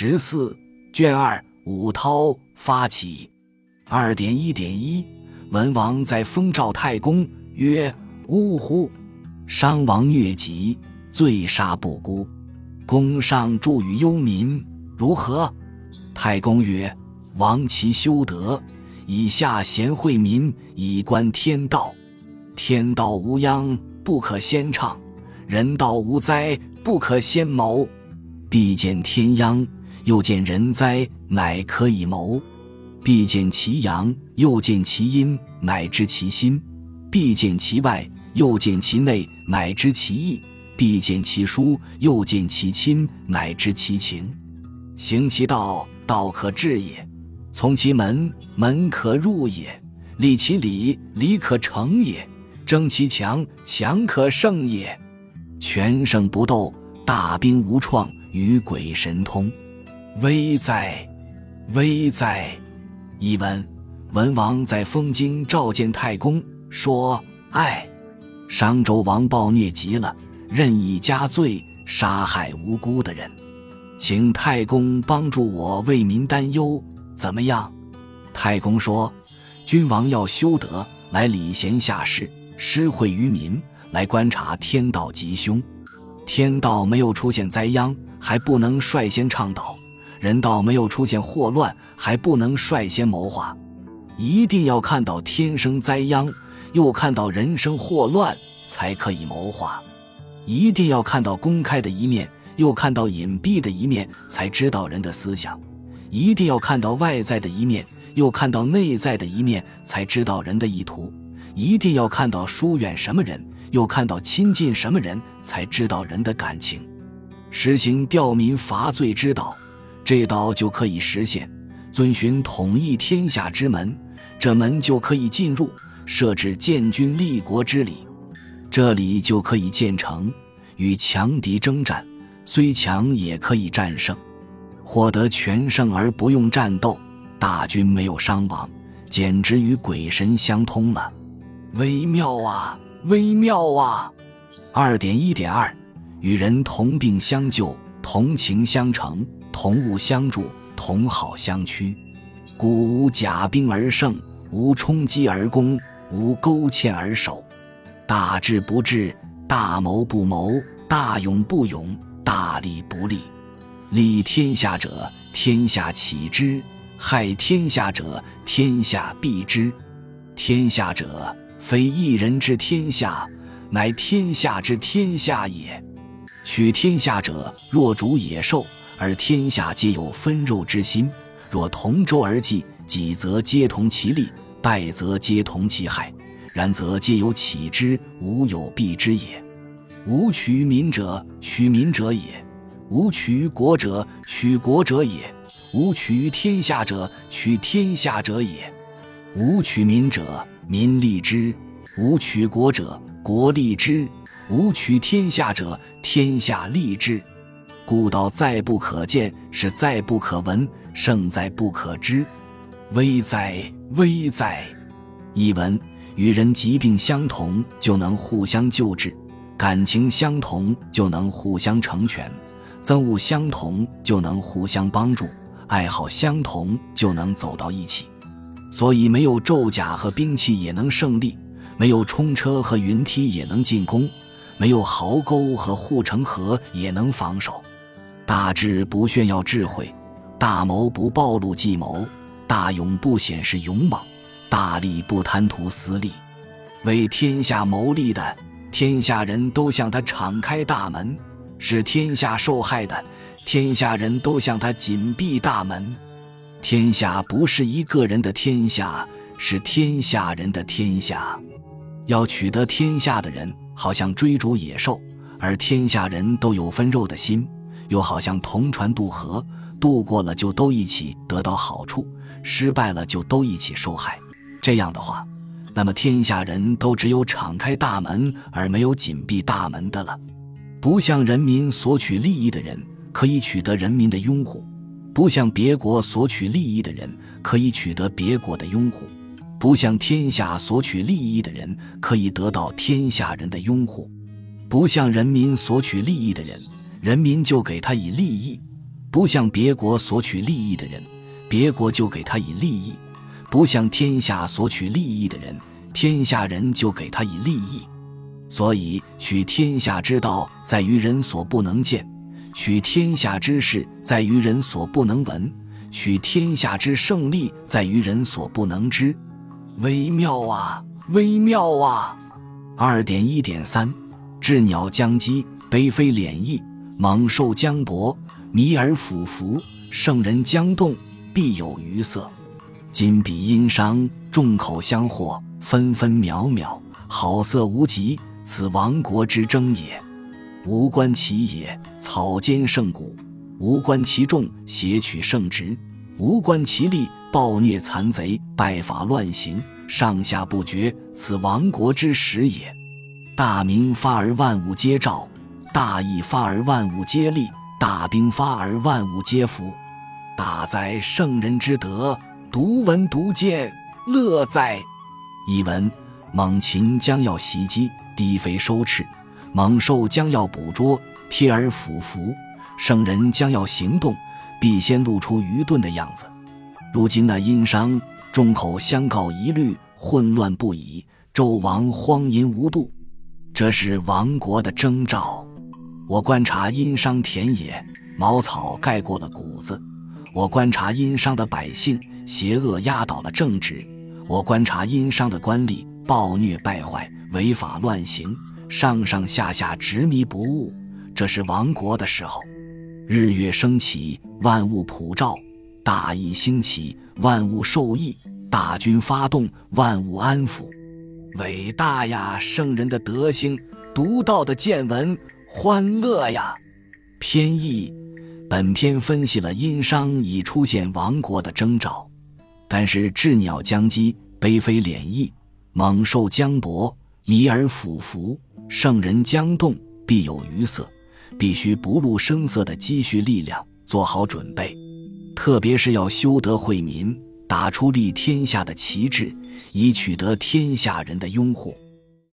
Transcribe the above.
十四卷二武涛发起。二点一点一，文王在封赵太公曰：“呜呼！商王疟疾，罪杀不孤。公上助于忧民，如何？”太公曰：“王其修德，以下贤惠民，以观天道。天道无殃，不可先倡；人道无灾，不可先谋。必见天殃，又见人灾，乃可以谋。”必见其阳，又见其阴，乃知其心；必见其外，又见其内，乃知其意；必见其疏，又见其亲，乃知其情。行其道，道可治也；从其门，门可入也；立其礼，礼可成也；争其强，强可胜也。全胜不斗，大兵无创，与鬼神通。危哉！危哉！译文：文王在封京召见太公，说：“唉，商纣王暴虐极了，任意加罪，杀害无辜的人，请太公帮助我为民担忧，怎么样？”太公说：“君王要修德，来礼贤下士，施惠于民，来观察天道吉凶。天道没有出现灾殃，还不能率先倡导。”人道没有出现祸乱，还不能率先谋划，一定要看到天生灾殃，又看到人生祸乱，才可以谋划；一定要看到公开的一面，又看到隐蔽的一面，才知道人的思想；一定要看到外在的一面，又看到内在的一面，才知道人的意图；一定要看到疏远什么人，又看到亲近什么人，才知道人的感情。实行吊民伐罪之道。这道就可以实现，遵循统一天下之门，这门就可以进入；设置建军立国之礼，这里就可以建成。与强敌征战，虽强也可以战胜，获得全胜而不用战斗，大军没有伤亡，简直与鬼神相通了，微妙啊，微妙啊！二点一点二，与人同病相救，同情相成。同物相助，同好相趋，故无甲兵而胜，无冲击而攻，无勾芡而守。大智不智，大谋不谋，大勇不勇，大利不利。利天下者，天下启之；害天下者，天下避之。天下者，非一人之天下，乃天下之天下也。取天下者，若逐野兽。而天下皆有分肉之心，若同舟而济，己则皆同其利，败则皆同其害。然则皆有起之，无有避之也。无取民者，取民者也；无取国者，取国者也；无取天下者，取天下者也。无取民者，民利之；无取国者，国利之；无取天下者，天下利之。故道在不可见，是在不可闻，胜在不可知。危哉，危哉！译文：与人疾病相同，就能互相救治；感情相同，就能互相成全；憎恶相同，就能互相帮助；爱好相同，就能走到一起。所以，没有胄甲和兵器也能胜利；没有冲车和云梯也能进攻；没有壕沟和护城河也能防守。大智不炫耀智慧，大谋不暴露计谋，大勇不显示勇猛，大利不贪图私利。为天下谋利的，天下人都向他敞开大门；使天下受害的，天下人都向他紧闭大门。天下不是一个人的天下，是天下人的天下。要取得天下的人，好像追逐野兽，而天下人都有分肉的心。又好像同船渡河，渡过了就都一起得到好处，失败了就都一起受害。这样的话，那么天下人都只有敞开大门而没有紧闭大门的了。不向人民索取利益的人可以取得人民的拥护，不向别国索取利益的人可以取得别国的拥护，不向天下索取利益的人可以得到天下人的拥护，不向人民索取利益的人。人民就给他以利益，不向别国索取利益的人，别国就给他以利益；不向天下索取利益的人，天下人就给他以利益。所以，取天下之道，在于人所不能见；取天下之事，在于人所不能闻；取天下之胜利，在于人所不能知。微妙啊，微妙啊！二点一点三，鸷鸟将击，悲飞敛翼；猛兽将搏。迷而俯伏，圣人将动，必有余色。今彼殷商，众口相惑，分分秒秒，好色无极，此亡国之争也。无关其野，草菅胜谷；无关其众，挟取圣职；无关其利，暴虐残贼，败法乱行，上下不绝，此亡国之始也。大明发而万物皆照，大义发而万物皆利。大兵发而万物皆服，大哉圣人之德！独闻独见，乐哉！译文：猛禽将要袭击，低飞收翅；猛兽将要捕捉，贴而俯伏；圣人将要行动，必先露出愚钝的样子。如今那殷商，众口相告一律，混乱不已，纣王荒淫无度，这是亡国的征兆。我观察殷商田野，茅草盖过了谷子；我观察殷商的百姓，邪恶压倒了正直；我观察殷商的官吏，暴虐败坏，违法乱行，上上下下执迷不悟。这是亡国的时候。日月升起，万物普照；大义兴起，万物受益；大军发动，万物安抚。伟大呀，圣人的德行，独到的见闻。欢乐呀！偏义。本篇分析了殷商已出现亡国的征兆，但是鸷鸟将击，悲飞敛翼；猛兽将搏，迷而俯伏；圣人将动，必有余色。必须不露声色的积蓄力量，做好准备。特别是要修德惠民，打出立天下的旗帜，以取得天下人的拥护。